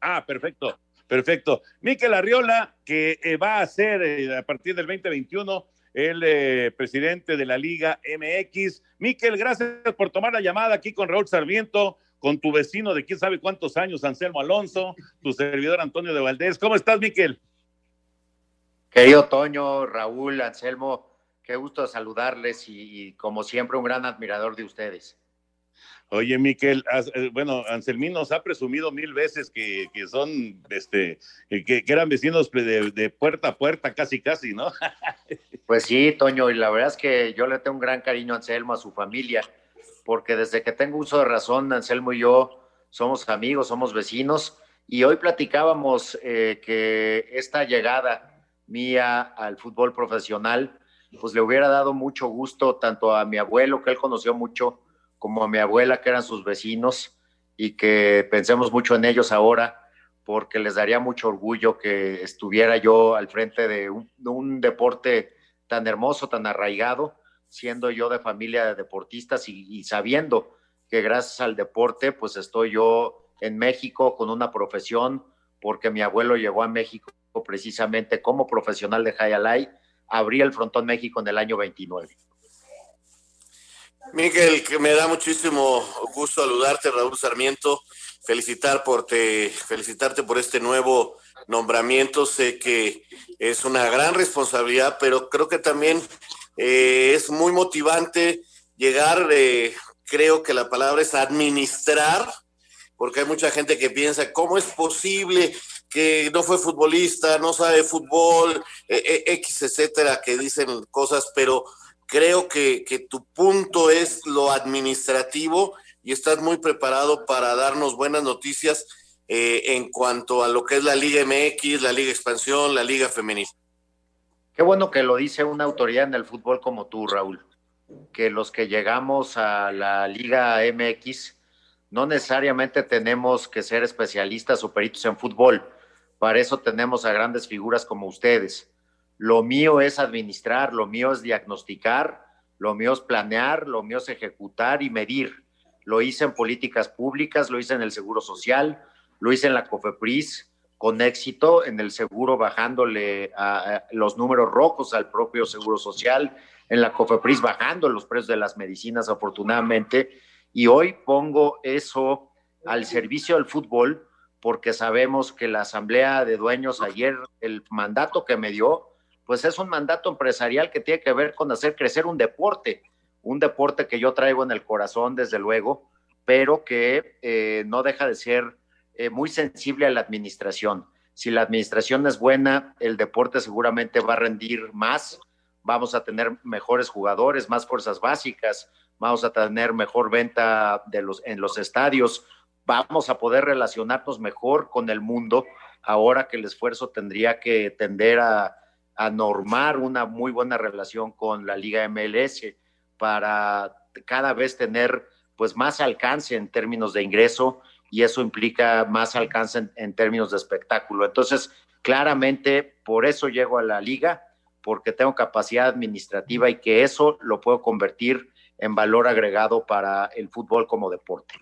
Ah, perfecto, perfecto. Miquel Arriola, que eh, va a ser eh, a partir del 2021 el eh, presidente de la Liga MX. Miquel, gracias por tomar la llamada aquí con Raúl Sarmiento, con tu vecino de quién sabe cuántos años, Anselmo Alonso, tu servidor Antonio de Valdés. ¿Cómo estás, Miquel? Querido Toño, Raúl, Anselmo, qué gusto saludarles y, y como siempre un gran admirador de ustedes. Oye, Miquel, eh, bueno, Anselmín nos ha presumido mil veces que, que son, este, que, que, eran vecinos de, de, puerta a puerta, casi, casi, ¿no? pues sí, Toño, y la verdad es que yo le tengo un gran cariño a Anselmo, a su familia, porque desde que tengo uso de razón, Anselmo y yo somos amigos, somos vecinos, y hoy platicábamos eh, que esta llegada mía al fútbol profesional, pues le hubiera dado mucho gusto tanto a mi abuelo, que él conoció mucho, como a mi abuela, que eran sus vecinos, y que pensemos mucho en ellos ahora, porque les daría mucho orgullo que estuviera yo al frente de un, de un deporte tan hermoso, tan arraigado, siendo yo de familia de deportistas y, sabiendo que gracias al deporte, pues estoy yo en México con una profesión, porque mi abuelo llegó a México precisamente como profesional de Hayalay, abrí el Frontón México en el año 29. Miguel, que me da muchísimo gusto saludarte, Raúl Sarmiento, felicitar por te, felicitarte por este nuevo nombramiento. Sé que es una gran responsabilidad, pero creo que también eh, es muy motivante llegar, eh, creo que la palabra es administrar, porque hay mucha gente que piensa, ¿cómo es posible que no fue futbolista, no sabe fútbol, eh, X, etcétera, que dicen cosas, pero creo que, tu punto es lo administrativo y estás muy preparado para darnos buenas noticias eh, en cuanto a lo que es la Liga MX, la Liga Expansión, la Liga Femenil. Qué bueno que lo dice una autoridad en el fútbol como tú, Raúl, que los que llegamos a la Liga MX no necesariamente tenemos que ser especialistas o peritos en fútbol, para eso tenemos a grandes figuras como ustedes lo mío es administrar, lo mío es diagnosticar, lo mío es planear, lo mío es ejecutar y medir. Lo hice en políticas públicas, lo hice en el Seguro Social, lo hice en la COFEPRIS con éxito, en el seguro bajándole los números rojos al propio Seguro Social, en la COFEPRIS bajando los precios de las medicinas afortunadamente, y hoy pongo eso al servicio del fútbol porque sabemos que la Asamblea de Dueños ayer, el mandato que me dio, pues es un mandato empresarial que tiene que ver con hacer crecer un deporte, un deporte que yo traigo en el corazón, desde luego, pero que eh, no deja de ser eh, muy sensible a la administración. Si la administración es buena, el deporte seguramente va a rendir más, vamos a tener mejores jugadores, más fuerzas básicas, vamos a tener mejor venta de los, en los estadios, vamos a poder relacionarnos mejor con el mundo, ahora que el esfuerzo tendría que tender a a normar una muy buena relación con la Liga MLS para cada vez tener pues más alcance en términos de ingreso y eso implica más alcance en, en, términos de espectáculo. Entonces, claramente por eso llego a la liga, porque tengo capacidad administrativa y que eso lo puedo convertir en valor agregado para el fútbol como deporte.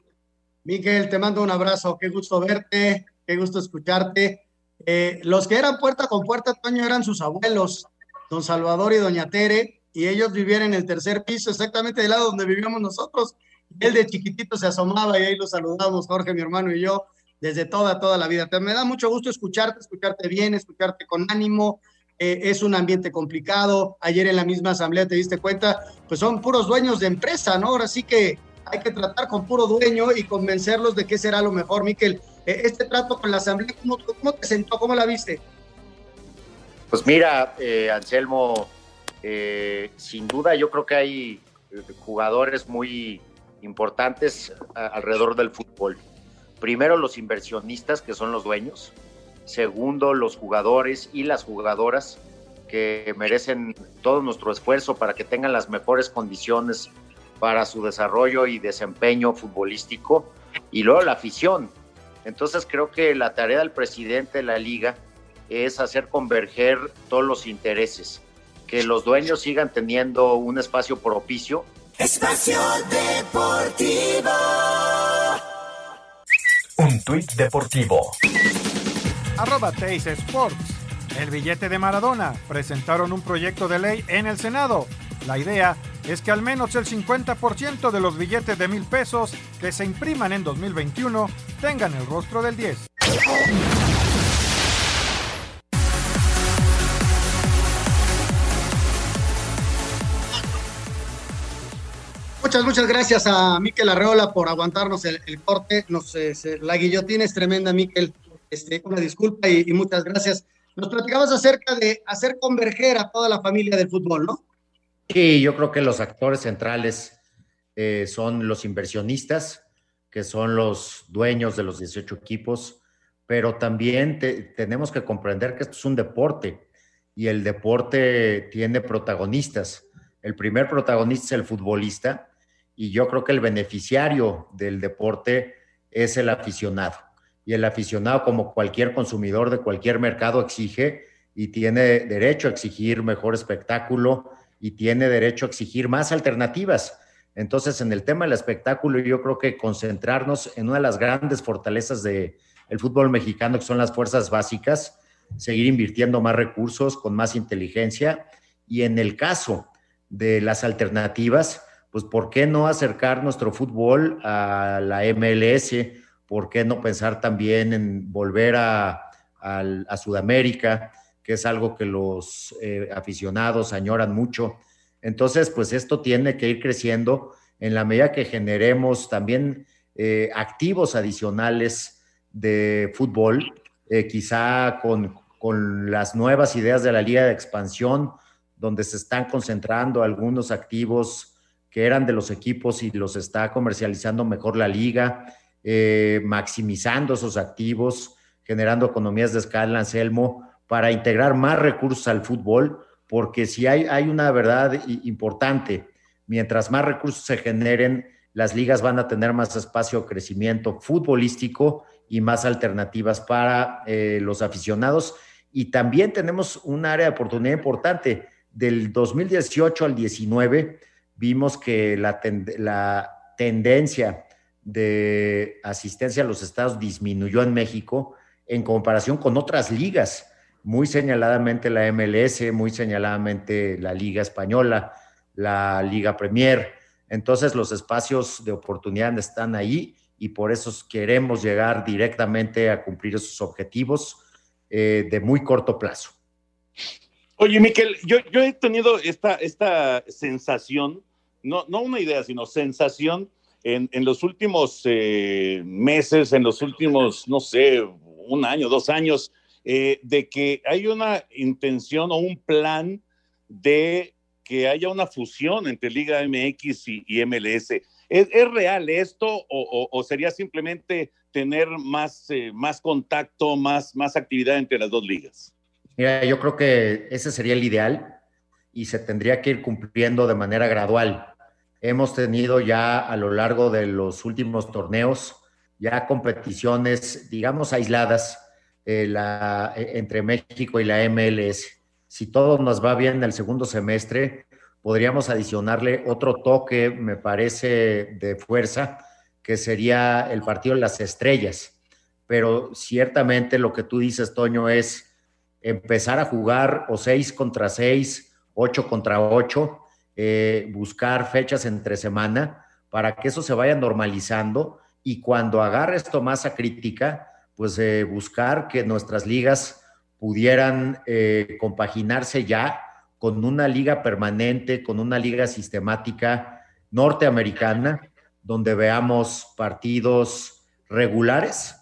Miguel, te mando un abrazo, qué gusto verte, qué gusto escucharte eh, los que eran puerta con puerta, Toño, eran sus abuelos, don Salvador y doña Tere, y ellos vivían en el tercer piso, exactamente del lado donde vivíamos nosotros. Él de chiquitito se asomaba y ahí lo saludamos, Jorge, mi hermano y yo, desde toda, toda la vida. Te, me da mucho gusto escucharte, escucharte bien, escucharte con ánimo. Eh, es un ambiente complicado. Ayer en la misma asamblea te diste cuenta, pues son puros dueños de empresa, ¿no? Ahora sí que hay que tratar con puro dueño y convencerlos de que será lo mejor, Miquel. Eh, este trato con la Asamblea, ¿cómo, te sentó? ¿Cómo la viste? Pues mira, eh, Anselmo, eh, sin duda yo creo que hay eh, jugadores muy importantes alrededor del fútbol. Primero los inversionistas, que son los dueños. Segundo, los jugadores y las jugadoras que merecen todo nuestro esfuerzo para que tengan las mejores condiciones para su desarrollo y desempeño futbolístico. Y luego la afición, entonces creo que la tarea del presidente de la liga es hacer converger todos los intereses, que los dueños sigan teniendo un espacio propicio. Espacio Deportivo. Un tuit deportivo. Arroba Teis Sports. El billete de Maradona. Presentaron un proyecto de ley en el Senado. La idea es que al menos el 50% de los billetes de mil pesos que se impriman en 2021 tengan el rostro del 10. Muchas, muchas gracias a Miquel Arreola por aguantarnos el, corte. Nos, eh, la guillotina es tremenda, Miquel. Este, una disculpa y, muchas gracias. Nos platicabas acerca de hacer converger a toda la familia del fútbol, ¿no? Sí, yo creo que los actores centrales eh, son los inversionistas, que son los dueños de los 18 equipos, pero también tenemos que comprender que esto es un deporte y el deporte tiene protagonistas. El primer protagonista es el futbolista y yo creo que el beneficiario del deporte es el aficionado. Y el aficionado, como cualquier consumidor de cualquier mercado, exige y tiene derecho a exigir mejor espectáculo y tiene derecho a exigir más alternativas. Entonces, en el tema del espectáculo, yo creo que concentrarnos en una de las grandes fortalezas del fútbol mexicano, que son las fuerzas básicas, seguir invirtiendo más recursos con más inteligencia y en el caso de las alternativas, pues ¿por qué no acercar nuestro fútbol a la MLS? ¿Por qué no pensar también en volver a, Sudamérica, que es algo que los eh, aficionados añoran mucho? Entonces, pues esto tiene que ir creciendo en la medida que generemos también eh, activos adicionales de fútbol, eh, quizá con, con las nuevas ideas de la Liga de Expansión, donde se están concentrando algunos activos que eran de los equipos y los está comercializando mejor la liga, eh, maximizando esos activos, generando economías de escala, Anselmo, para integrar más recursos al fútbol, porque si hay, hay una verdad importante, mientras más recursos se generen, las ligas van a tener más espacio crecimiento futbolístico y más alternativas para eh, los aficionados. Y también tenemos un área de oportunidad importante. Del 2018 al 19 vimos que la, tendencia de asistencia a los estados disminuyó en México en comparación con otras ligas, muy señaladamente la MLS, muy señaladamente la Liga Española, la Liga Premier. Entonces los espacios de oportunidad están ahí y por eso queremos llegar directamente a cumplir esos objetivos eh, de muy corto plazo. Oye, Miquel, yo, yo he tenido esta, esta sensación, no, no una idea, sino sensación en, en los últimos eh, meses, en los últimos, no sé, un año, dos años, eh, de que hay una intención o un plan de que haya una fusión entre Liga MX y, MLS. ¿Es, ¿Es, real esto o, o, sería simplemente tener más, eh, más contacto, más, más actividad entre las dos ligas? Mira, yo creo que ese sería el ideal y se tendría que ir cumpliendo de manera gradual. Hemos tenido ya a lo largo de los últimos torneos ya competiciones, digamos, aisladas eh, la, eh, entre México y la MLS. Si todo nos va bien en el segundo semestre, podríamos adicionarle otro toque, me parece, de fuerza, que sería el partido de las estrellas. Pero ciertamente lo que tú dices, Toño, es empezar a jugar o seis contra seis, ocho contra ocho, eh, buscar fechas entre semana para que eso se vaya normalizando y cuando agarre esto masa crítica, pues eh, buscar que nuestras ligas pudieran eh, compaginarse ya con una liga permanente, con una liga sistemática norteamericana, donde veamos partidos regulares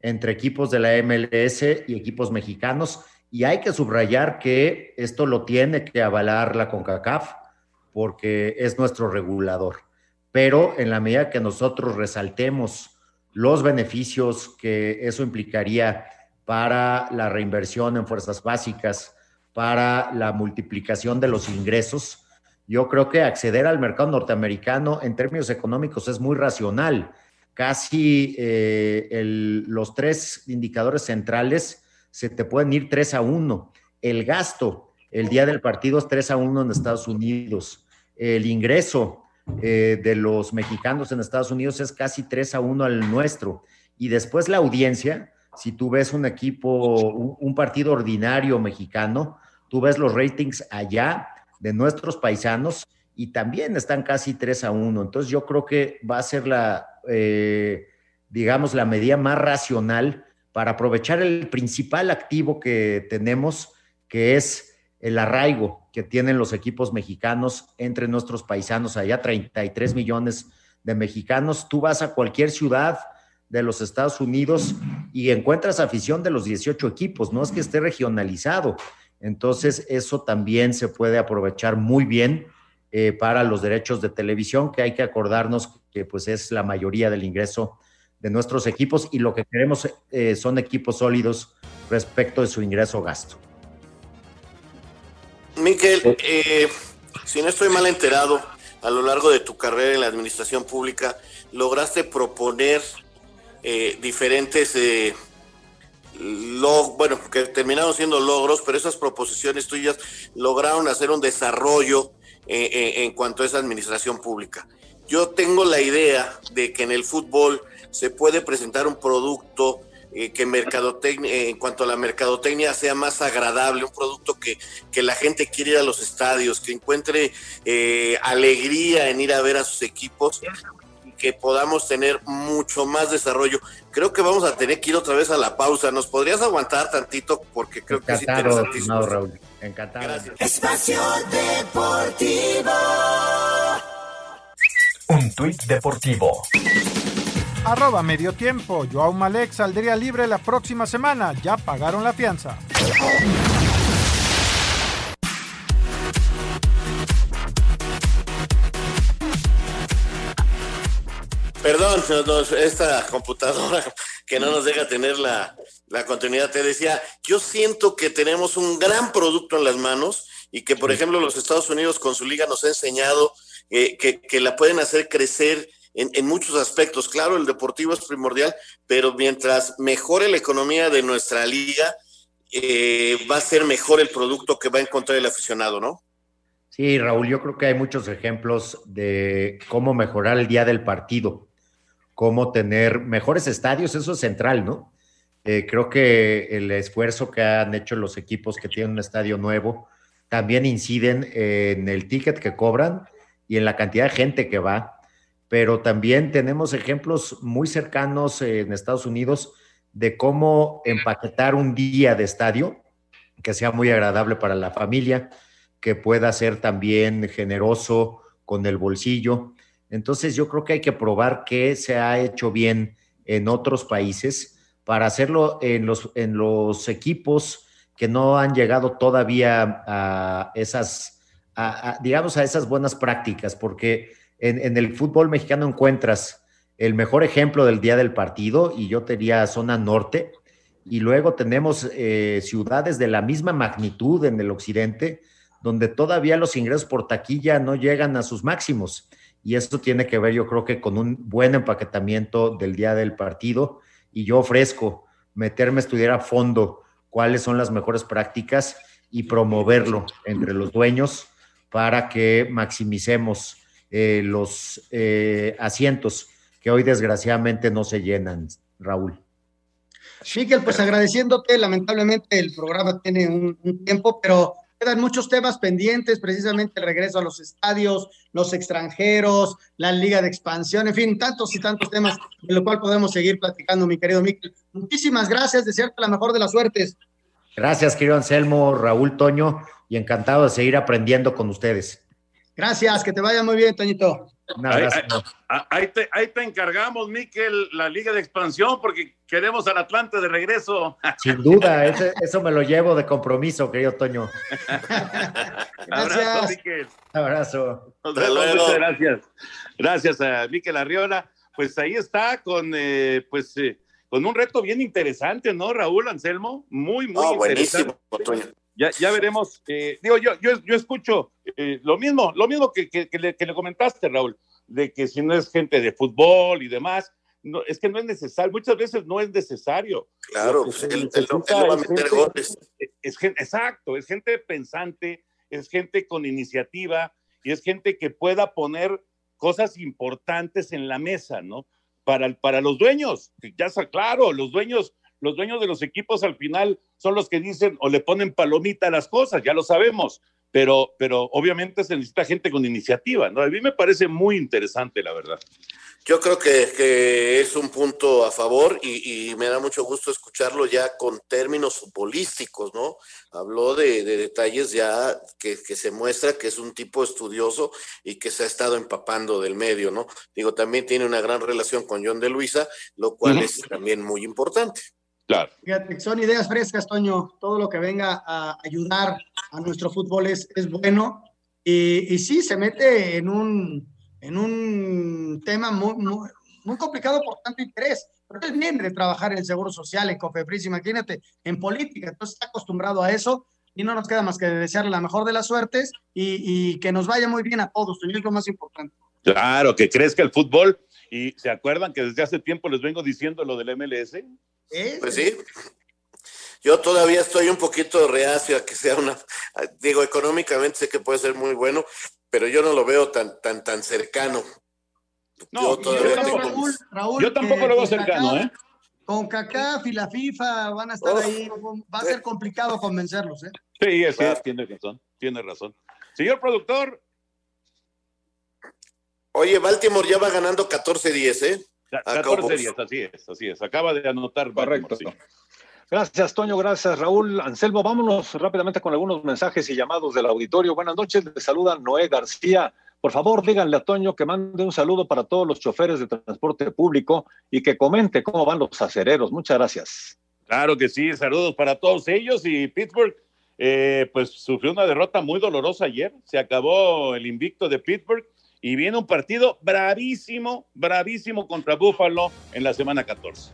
entre equipos de la MLS y equipos mexicanos y hay que subrayar que esto lo tiene que avalar la CONCACAF porque es nuestro regulador. Pero en la medida que nosotros resaltemos los beneficios que eso implicaría para la reinversión en fuerzas básicas, para la multiplicación de los ingresos, yo creo que acceder al mercado norteamericano en términos económicos es muy racional. Casi eh, los tres indicadores centrales se te pueden ir 3 a 1. El gasto el día del partido es 3 a 1 en Estados Unidos. El ingreso eh, de los mexicanos en Estados Unidos es casi 3 a 1 al nuestro. Y después la audiencia, si tú ves un equipo, un, partido ordinario mexicano, tú ves los ratings allá de nuestros paisanos y también están casi 3 a 1. Entonces yo creo que va a ser la, eh, digamos, la medida más racional para aprovechar el principal activo que tenemos, que es el arraigo que tienen los equipos mexicanos entre nuestros paisanos, allá 33 millones de mexicanos. Tú vas a cualquier ciudad de los Estados Unidos y encuentras afición de los 18 equipos, no es que esté regionalizado. Entonces, eso también se puede aprovechar muy bien eh, para los derechos de televisión, que hay que acordarnos que pues es la mayoría del ingreso de nuestros equipos y lo que queremos eh, son equipos sólidos respecto de su ingreso-gasto. Miquel, eh, si no estoy mal enterado, a lo largo de tu carrera en la administración pública, lograste proponer eh, diferentes, eh, log, bueno, que terminaron siendo logros, pero esas proposiciones tuyas lograron hacer un desarrollo eh, en cuanto a esa administración pública. Yo tengo la idea de que en el fútbol se puede presentar un producto que mercadotecnia, en cuanto a la mercadotecnia sea más agradable, un producto que, que la gente quiere ir a los estadios, que encuentre alegría en ir a ver a sus equipos que podamos tener mucho más desarrollo. Creo que vamos a tener que ir otra vez a la pausa. ¿Nos podrías aguantar tantito? Porque creo que es interesantísimo. No, Raúl. Encantado. Gracias. Espacio Deportivo. Un tuit deportivo. Arroba medio tiempo. Joao Malek saldría libre la próxima semana. Ya pagaron la fianza. Perdón, esta computadora que no nos deja tener la, la, continuidad. Te decía, yo siento que tenemos un gran producto en las manos y que, por ejemplo, los Estados Unidos con su liga nos ha enseñado eh, que, que, la pueden hacer crecer en, muchos aspectos. Claro, el deportivo es primordial, pero mientras mejore la economía de nuestra liga, eh, va a ser mejor el producto que va a encontrar el aficionado, ¿no? Sí, Raúl, yo creo que hay muchos ejemplos de cómo mejorar el día del partido cómo tener mejores estadios, eso es central, ¿no? Eh, creo que el esfuerzo que han hecho los equipos que tienen un estadio nuevo también inciden en el ticket que cobran y en la cantidad de gente que va, pero también tenemos ejemplos muy cercanos en Estados Unidos de cómo empaquetar un día de estadio que sea muy agradable para la familia, que pueda ser también generoso con el bolsillo. Entonces yo creo que hay que probar qué se ha hecho bien en otros países para hacerlo en los, en los equipos que no han llegado todavía a esas, a, digamos, a esas buenas prácticas, porque en, el fútbol mexicano encuentras el mejor ejemplo del día del partido, y yo tenía zona norte, y luego tenemos eh, ciudades de la misma magnitud en el occidente, donde todavía los ingresos por taquilla no llegan a sus máximos. Y esto tiene que ver yo creo que con un buen empaquetamiento del día del partido. Y yo ofrezco meterme a estudiar a fondo cuáles son las mejores prácticas y promoverlo entre los dueños para que maximicemos eh, los eh, asientos que hoy desgraciadamente no se llenan, Raúl. Miguel, pues agradeciéndote, lamentablemente el programa tiene un, un tiempo, pero quedan muchos temas pendientes, precisamente el regreso a los estadios, los extranjeros, la liga de expansión, en fin, tantos y tantos temas de lo cual podemos seguir platicando, mi querido Miquel. Muchísimas gracias, desearte la mejor de las suertes. Gracias, querido Anselmo, Raúl Toño, y encantado de seguir aprendiendo con ustedes. Gracias, que te vaya muy bien, Toñito. Ahí, ahí, ahí, te, ahí, te, encargamos, Miquel, la Liga de Expansión, porque queremos al Atlante de regreso. Sin duda, ese, eso me lo llevo de compromiso, querido Toño. Abrazo, Miquel. Abrazo. Muchas gracias. Gracias a Miquel Arriola. Pues ahí está con, eh, pues, eh, con un reto bien interesante, ¿no, Raúl Anselmo? Muy, muy oh, interesante. Buenísimo, Toño. Ya, ya veremos. Eh, digo, yo, yo, yo escucho eh, lo mismo, lo mismo que, que, que, le, que, le, comentaste, Raúl, de que si no es gente de fútbol y demás, no, es que no es necesario, muchas veces no es necesario. Claro, pues él, él, no va a meter gente, goles. Es, es, exacto, es gente pensante, es gente con iniciativa y es gente que pueda poner cosas importantes en la mesa, ¿no? Para, para los dueños, ya está claro, los dueños los dueños de los equipos al final son los que dicen o le ponen palomita a las cosas, ya lo sabemos, pero, pero obviamente se necesita gente con iniciativa, ¿no? A mí me parece muy interesante, la verdad. Yo creo que, que es un punto a favor y, y, me da mucho gusto escucharlo ya con términos futbolísticos, ¿no? Habló de, de detalles ya que, que, se muestra que es un tipo estudioso y que se ha estado empapando del medio, ¿no? Digo, también tiene una gran relación con John de Luisa, lo cual uh -huh. es también muy importante. Claro. Fíjate, son ideas frescas, Toño. Todo lo que venga a ayudar a nuestro fútbol es, es bueno. Y, y sí, se mete en un en un tema muy, muy, muy, complicado por tanto interés. Pero él viene de trabajar en el Seguro Social, en Cofepris, imagínate, en política, entonces está acostumbrado a eso y no nos queda más que desearle la mejor de las suertes y, y que nos vaya muy bien a todos, es lo más importante. Claro, que crezca el fútbol y se acuerdan que desde hace tiempo les vengo diciendo lo del MLS. ¿Eh? Pues sí. Yo todavía estoy un poquito reacio a que sea una, digo, económicamente sé que puede ser muy bueno, pero yo no lo veo tan, tan, tan cercano. No, yo, todavía yo, tampoco, Raúl, Raúl, yo tampoco lo veo cercano, ¿eh? Con CACAF y la FIFA van a estar oh, ahí, va a ser complicado convencerlos, ¿eh? Sí, claro. tiene razón, tiene razón. Señor productor. Oye, Baltimore ya va ganando 14-10, ¿eh? 14-10, así es, así es. Acaba de anotar Correcto. Sí. Gracias, Toño. Gracias, Raúl. Anselmo, vámonos rápidamente con algunos mensajes y llamados del auditorio. Buenas noches. Le saluda Noé García. Por favor, díganle a Toño que mande un saludo para todos los choferes de transporte público y que comente cómo van los acereros. Muchas gracias. Claro que sí. Saludos para todos ellos. Y Pittsburgh, eh, pues sufrió una derrota muy dolorosa ayer. Se acabó el invicto de Pittsburgh y viene un partido bravísimo, bravísimo contra Buffalo en la semana 14.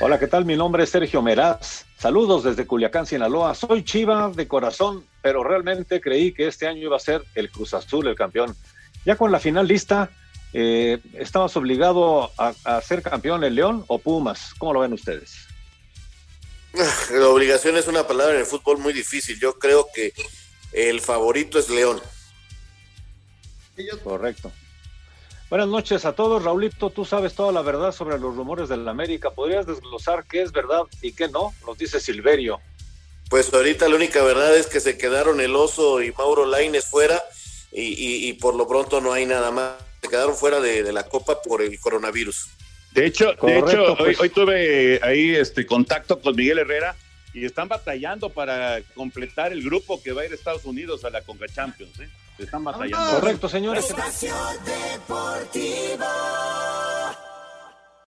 Hola, ¿qué tal? Mi nombre es Sergio Meraz. Saludos desde Culiacán, Sinaloa. Soy Chiva de corazón, pero realmente creí que este año iba a ser el Cruz Azul el campeón. Ya con la final lista, eh, ¿estabas obligado a, a, ser campeón el León o Pumas? ¿Cómo lo ven ustedes? La obligación es una palabra en el fútbol muy difícil. Yo creo que el favorito es León. Correcto. Buenas noches a todos. Raulito, tú sabes toda la verdad sobre los rumores de la América. ¿Podrías desglosar qué es verdad y qué no? Nos dice Silverio. Pues ahorita la única verdad es que se quedaron el oso y Mauro Laines fuera y, y, y por lo pronto no hay nada más. Se quedaron fuera de, de la Copa por el coronavirus. De hecho, Correcto, de hecho pues... hoy, hoy, tuve ahí este contacto con Miguel Herrera y están batallando para completar el grupo que va a ir a Estados Unidos a la Conca Champions. ¿eh? están. Correcto, señores.